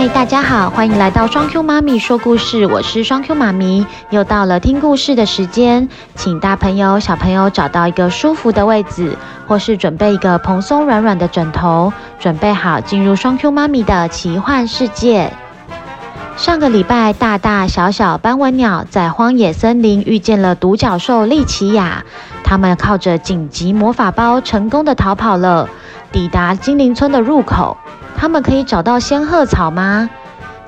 嗨，大家好，欢迎来到双 Q 妈咪说故事，我是双 Q 妈咪，又到了听故事的时间，请大朋友、小朋友找到一个舒服的位置，或是准备一个蓬松软软的枕头，准备好进入双 Q 妈咪的奇幻世界。上个礼拜，大大小小斑纹鸟在荒野森林遇见了独角兽莉奇亚，他们靠着紧急魔法包成功的逃跑了，抵达精灵村的入口。他们可以找到仙鹤草吗？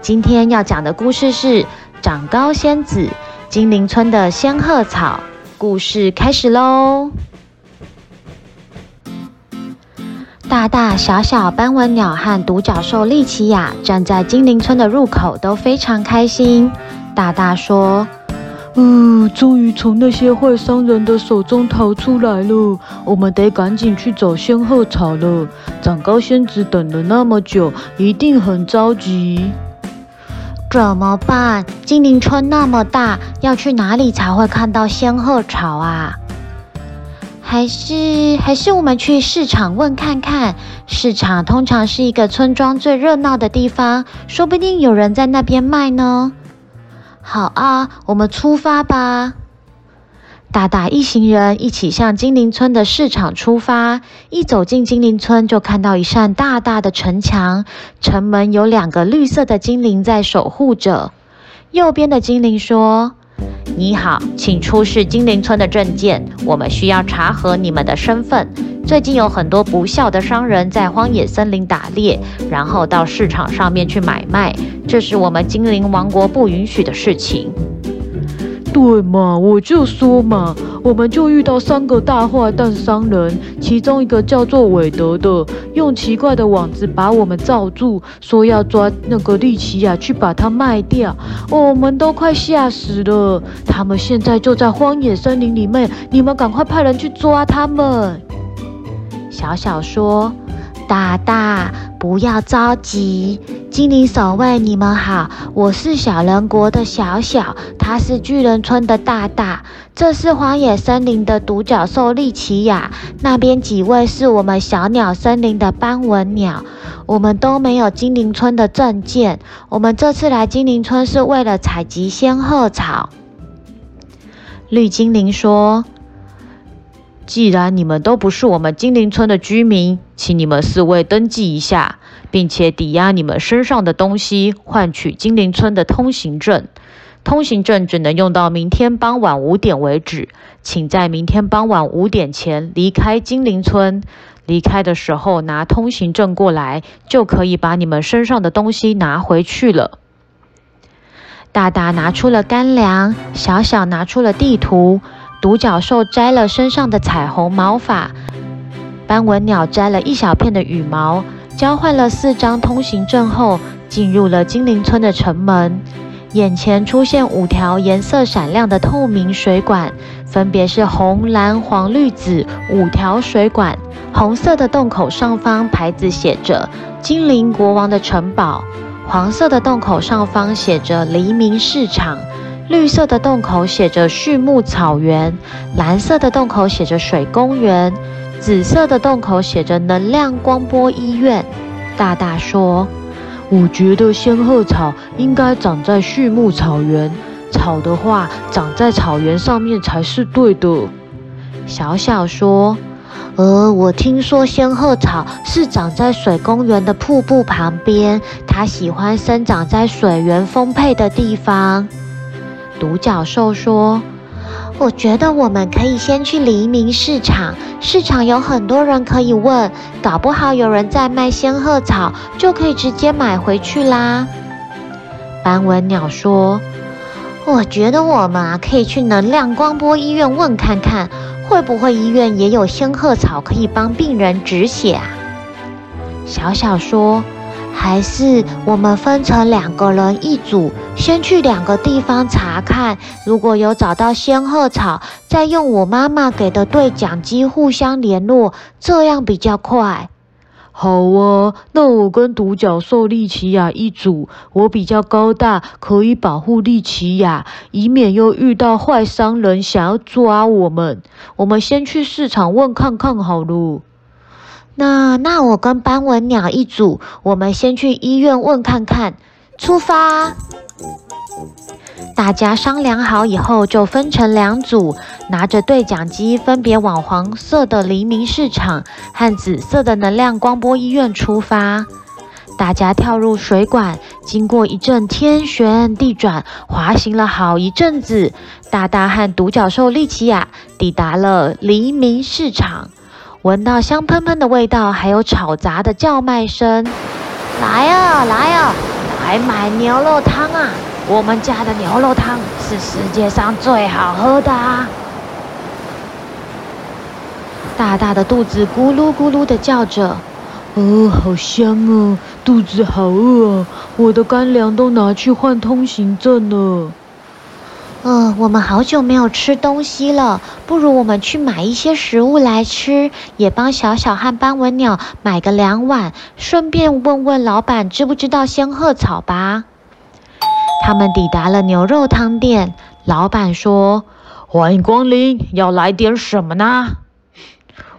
今天要讲的故事是长高仙子精灵村的仙鹤草。故事开始喽！大大小小斑纹鸟和独角兽利奇亚站在精灵村的入口，都非常开心。大大说。嗯，终于从那些坏商人的手中逃出来了。我们得赶紧去找仙鹤草了。长高仙子等了那么久，一定很着急。怎么办？精灵村那么大，要去哪里才会看到仙鹤草啊？还是还是我们去市场问看看？市场通常是一个村庄最热闹的地方，说不定有人在那边卖呢。好啊，我们出发吧！大大一行人一起向精灵村的市场出发。一走进精灵村，就看到一扇大大的城墙，城门有两个绿色的精灵在守护着。右边的精灵说：“你好，请出示精灵村的证件，我们需要查核你们的身份。”最近有很多不肖的商人在荒野森林打猎，然后到市场上面去买卖，这是我们精灵王国不允许的事情。对嘛，我就说嘛，我们就遇到三个大坏蛋商人，其中一个叫做韦德的，用奇怪的网子把我们罩住，说要抓那个利奇亚去把它卖掉，我们都快吓死了。他们现在就在荒野森林里面，你们赶快派人去抓他们。小小说：“大大，不要着急。精灵守卫，你们好，我是小人国的小小，他是巨人村的大大，这是荒野森林的独角兽莉奇亚，那边几位是我们小鸟森林的斑纹鸟，我们都没有精灵村的证件，我们这次来精灵村是为了采集仙鹤草。”绿精灵说。既然你们都不是我们精灵村的居民，请你们四位登记一下，并且抵押你们身上的东西，换取精灵村的通行证。通行证只能用到明天傍晚五点为止，请在明天傍晚五点前离开精灵村。离开的时候拿通行证过来，就可以把你们身上的东西拿回去了。大大拿出了干粮，小小拿出了地图。独角兽摘了身上的彩虹毛发，斑纹鸟摘了一小片的羽毛，交换了四张通行证后，进入了精灵村的城门。眼前出现五条颜色闪亮的透明水管，分别是红、蓝、黄、绿、紫五条水管。红色的洞口上方牌子写着“精灵国王的城堡”，黄色的洞口上方写着“黎明市场”。绿色的洞口写着畜牧草原，蓝色的洞口写着水公园，紫色的洞口写着能量光波医院。大大说：“我觉得仙鹤草应该长在畜牧草原，草的话长在草原上面才是对的。”小小说：“呃，我听说仙鹤草是长在水公园的瀑布旁边，它喜欢生长在水源丰沛的地方。”独角兽说：“我觉得我们可以先去黎明市场，市场有很多人可以问，搞不好有人在卖仙鹤草，就可以直接买回去啦。”斑纹鸟说：“我觉得我们啊，可以去能量光波医院问看看，会不会医院也有仙鹤草可以帮病人止血啊？”小小说。还是我们分成两个人一组，先去两个地方查看，如果有找到仙鹤草，再用我妈妈给的对讲机互相联络，这样比较快。好啊，那我跟独角兽莉奇亚一组，我比较高大，可以保护莉奇亚，以免又遇到坏商人想要抓我们。我们先去市场问看看好了。那那我跟斑纹鸟一组，我们先去医院问看看。出发！大家商量好以后，就分成两组，拿着对讲机，分别往黄色的黎明市场和紫色的能量光波医院出发。大家跳入水管，经过一阵天旋地转，滑行了好一阵子。大大和独角兽利奇亚抵达了黎明市场，闻到香喷喷的味道，还有吵杂的叫卖声。来啊，来啊，来买牛肉汤啊！我们家的牛肉汤是世界上最好喝的啊！大大的肚子咕噜咕噜的叫着。哦，好香哦，肚子好饿啊！我的干粮都拿去换通行证了。嗯、我们好久没有吃东西了，不如我们去买一些食物来吃，也帮小小和斑纹鸟买个两碗，顺便问问老板知不知道仙鹤草吧。他们抵达了牛肉汤店，老板说：“欢迎光临，要来点什么呢？”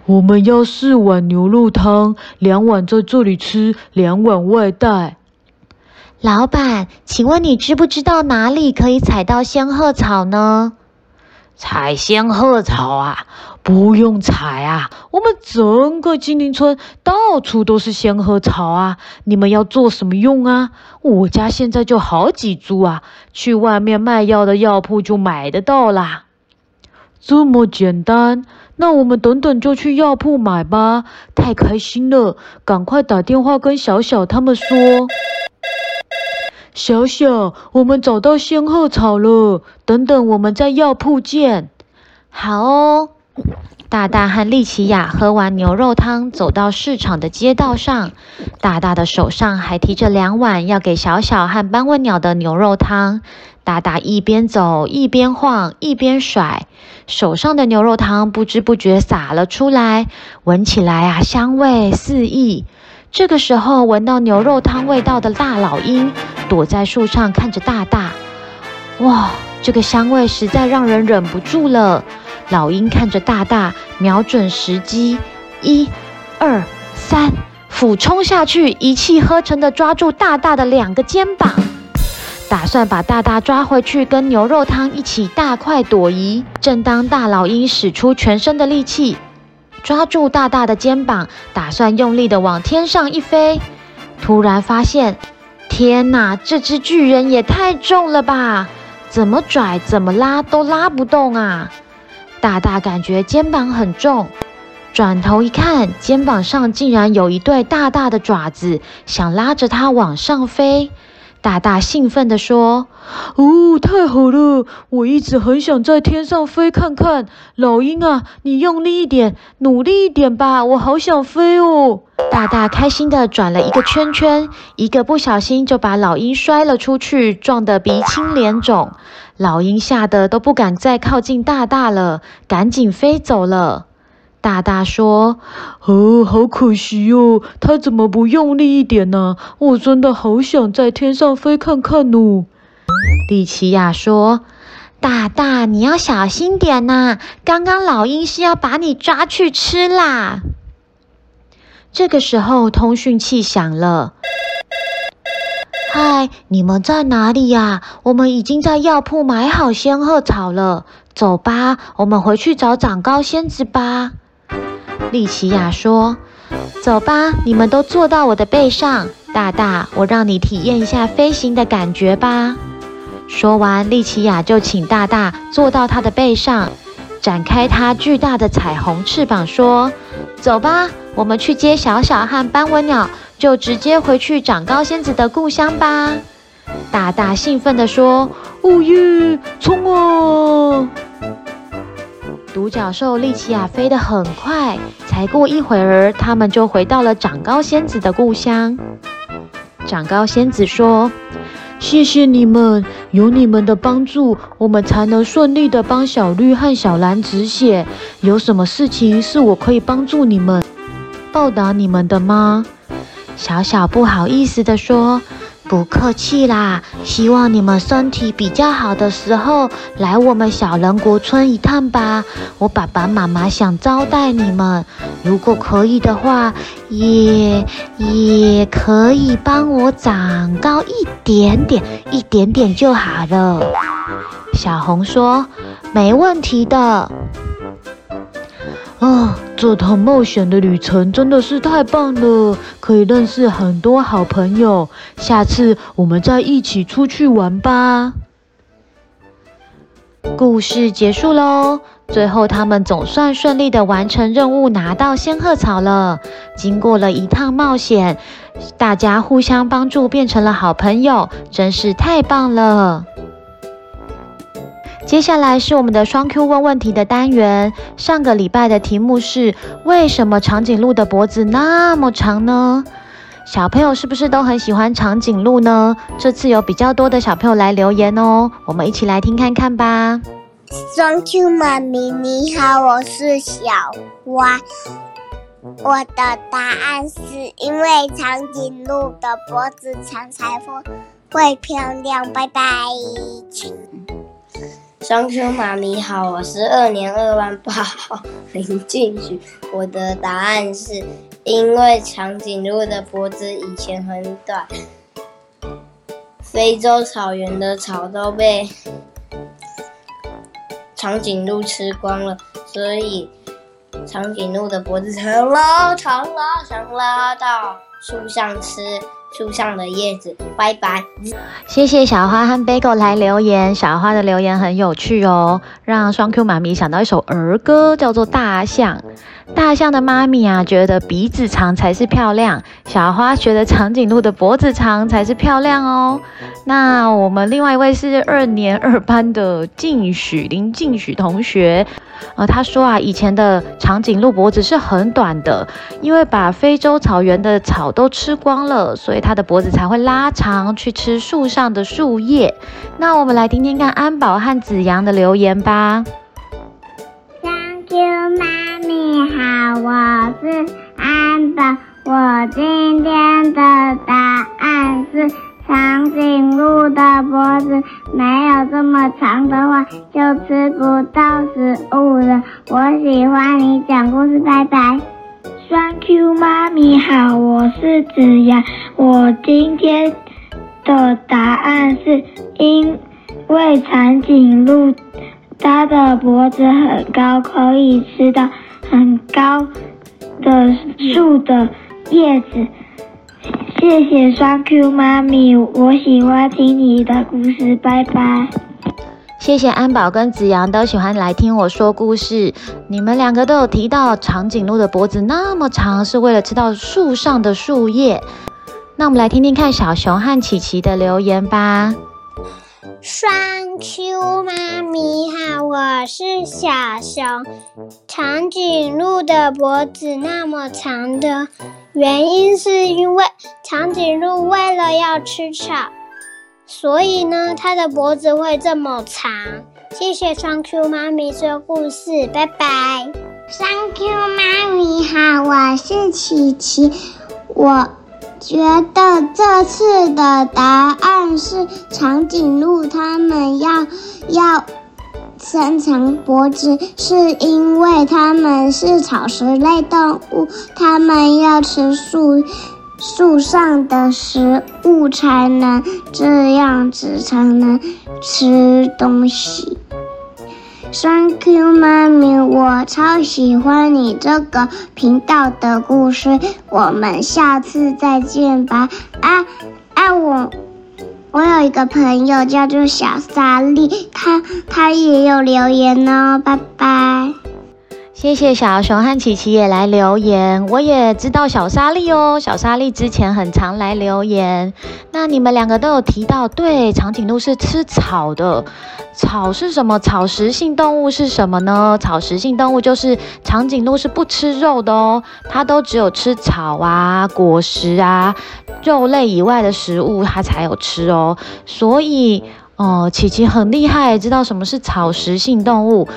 我们要四碗牛肉汤，两碗在这里吃，两碗外带。老板，请问你知不知道哪里可以采到仙鹤草呢？采仙鹤草啊？不用采啊，我们整个精灵村到处都是仙鹤草啊。你们要做什么用啊？我家现在就好几株啊，去外面卖药的药铺就买得到啦。这么简单？那我们等等就去药铺买吧，太开心了！赶快打电话跟小小他们说。小小，我们找到仙鹤草了，等等我们在药铺见。好哦。大大和丽奇亚喝完牛肉汤，走到市场的街道上。大大的手上还提着两碗要给小小和斑纹鸟的牛肉汤。大大一边走一边晃，一边甩，手上的牛肉汤不知不觉洒了出来，闻起来啊，香味四溢。这个时候，闻到牛肉汤味道的大老鹰躲在树上看着大大。哇，这个香味实在让人忍不住了。老鹰看着大大，瞄准时机，一、二、三，俯冲下去，一气呵成地抓住大大的两个肩膀，打算把大大抓回去，跟牛肉汤一起大快朵颐。正当大老鹰使出全身的力气抓住大大的肩膀，打算用力地往天上一飞，突然发现，天哪，这只巨人也太重了吧！怎么拽，怎么拉，都拉不动啊！大大感觉肩膀很重，转头一看，肩膀上竟然有一对大大的爪子，想拉着它往上飞。大大兴奋地说：“哦，太好了！我一直很想在天上飞看看。老鹰啊，你用力一点，努力一点吧，我好想飞哦！”大大开心地转了一个圈圈，一个不小心就把老鹰摔了出去，撞得鼻青脸肿。老鹰吓得都不敢再靠近大大了，赶紧飞走了。大大说：“哦，好可惜哦，它怎么不用力一点呢？我真的好想在天上飞看看哦。”丽奇亚说：“大大，你要小心点呐，刚刚老鹰是要把你抓去吃啦。”这个时候，通讯器响了。嗨，你们在哪里呀？我们已经在药铺买好仙鹤草了。走吧，我们回去找长高仙子吧。丽奇亚说：“走吧，你们都坐到我的背上。大大，我让你体验一下飞行的感觉吧。”说完，丽奇亚就请大大坐到她的背上，展开她巨大的彩虹翅膀，说：“走吧，我们去接小小和斑纹鸟。”就直接回去长高仙子的故乡吧！大大兴奋地说：“哦耶，冲啊！”独角兽利奇亚飞得很快，才过一会儿，他们就回到了长高仙子的故乡。长高仙子说：“谢谢你们，有你们的帮助，我们才能顺利的帮小绿和小蓝止血。有什么事情是我可以帮助你们、报答你们的吗？”小小不好意思的说：“不客气啦，希望你们身体比较好的时候来我们小人国村一趟吧。我爸爸妈妈想招待你们，如果可以的话，也也可以帮我长高一点点，一点点就好了。小红说：“没问题的。”啊，这趟冒险的旅程真的是太棒了，可以认识很多好朋友。下次我们再一起出去玩吧。故事结束喽，最后他们总算顺利的完成任务，拿到仙鹤草了。经过了一趟冒险，大家互相帮助，变成了好朋友，真是太棒了。接下来是我们的双 Q 问问题的单元。上个礼拜的题目是：为什么长颈鹿的脖子那么长呢？小朋友是不是都很喜欢长颈鹿呢？这次有比较多的小朋友来留言哦，我们一起来听看看吧。双 Q 妈咪你好，我是小花。我的答案是因为长颈鹿的脖子长才会会漂亮。拜拜。双 Q 妈咪好，我是二年二班八号林俊许。我的答案是因为长颈鹿的脖子以前很短，非洲草原的草都被长颈鹿吃光了，所以长颈鹿的脖子长拉，长了，想拉到树上吃。树上的叶子，拜拜。谢谢小花和贝狗来留言，小花的留言很有趣哦，让双 Q 妈咪想到一首儿歌，叫做《大象》。大象的妈咪啊，觉得鼻子长才是漂亮，小花觉得长颈鹿的脖子长才是漂亮哦。那我们另外一位是二年二班的静许林静许同学。呃，他说啊，以前的长颈鹿脖子是很短的，因为把非洲草原的草都吃光了，所以它的脖子才会拉长去吃树上的树叶。那我们来听听看安宝和子阳的留言吧。Thank you，妈咪好，我是安宝，我今天的答案是。长颈鹿的脖子没有这么长的话，就吃不到食物了。我喜欢你讲故事，拜拜。双 Q 妈咪好，我是子阳。我今天的答案是因为长颈鹿它的脖子很高，可以吃到很高的树的叶子。谢谢双 Q 妈咪，我喜欢听你的故事，拜拜。谢谢安宝跟子阳都喜欢来听我说故事。你们两个都有提到长颈鹿的脖子那么长，是为了吃到树上的树叶。那我们来听听看小熊和琪琪的留言吧。双 Q 妈咪好，我是小熊。长颈鹿的脖子那么长的原因，是因为长颈鹿为了要吃草，所以呢，它的脖子会这么长。谢谢双 Q 妈咪说故事，拜拜。双 Q 妈咪好，我是琪琪，我。觉得这次的答案是长颈鹿，它们要要伸长脖子，是因为它们是草食类动物，它们要吃树树上的食物才能这样子才能吃东西。Thank you，妈咪，我超喜欢你这个频道的故事，我们下次再见吧。啊啊，我我有一个朋友叫做小沙莉，他他也有留言呢，拜拜。谢谢小熊和琪琪也来留言，我也知道小沙莉哦。小沙莉之前很常来留言。那你们两个都有提到，对，长颈鹿是吃草的。草是什么？草食性动物是什么呢？草食性动物就是长颈鹿是不吃肉的哦，它都只有吃草啊、果实啊、肉类以外的食物它才有吃哦。所以哦，琪琪很厉害，知道什么是草食性动物。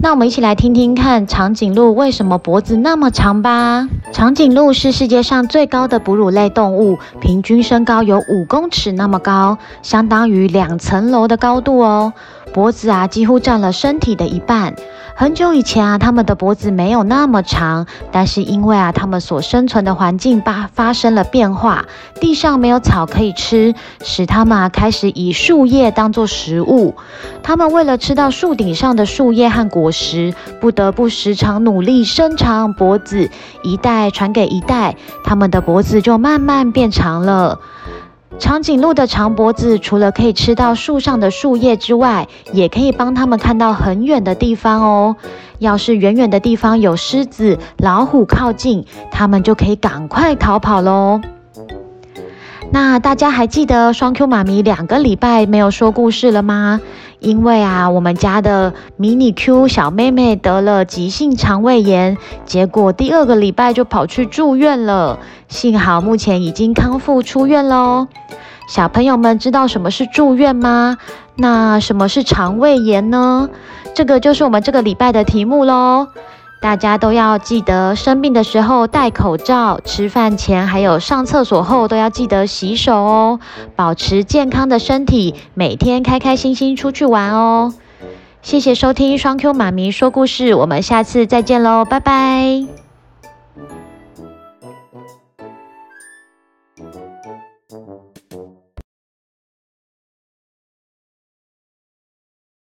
那我们一起来听听看长颈鹿为什么脖子那么长吧。长颈鹿是世界上最高的哺乳类动物，平均身高有五公尺那么高，相当于两层楼的高度哦。脖子啊，几乎占了身体的一半。很久以前啊，它们的脖子没有那么长，但是因为啊，它们所生存的环境发发生了变化，地上没有草可以吃，使它们啊开始以树叶当作食物。它们为了吃到树顶上的树叶和果实，不得不时常努力伸长脖子，一代传给一代，它们的脖子就慢慢变长了。长颈鹿的长脖子除了可以吃到树上的树叶之外，也可以帮它们看到很远的地方哦。要是远远的地方有狮子、老虎靠近，它们就可以赶快逃跑喽。那大家还记得双 Q 妈咪两个礼拜没有说故事了吗？因为啊，我们家的迷你 Q 小妹妹得了急性肠胃炎，结果第二个礼拜就跑去住院了。幸好目前已经康复出院喽。小朋友们知道什么是住院吗？那什么是肠胃炎呢？这个就是我们这个礼拜的题目喽。大家都要记得生病的时候戴口罩，吃饭前还有上厕所后都要记得洗手哦，保持健康的身体，每天开开心心出去玩哦。谢谢收听双 Q 妈咪说故事，我们下次再见喽，拜拜。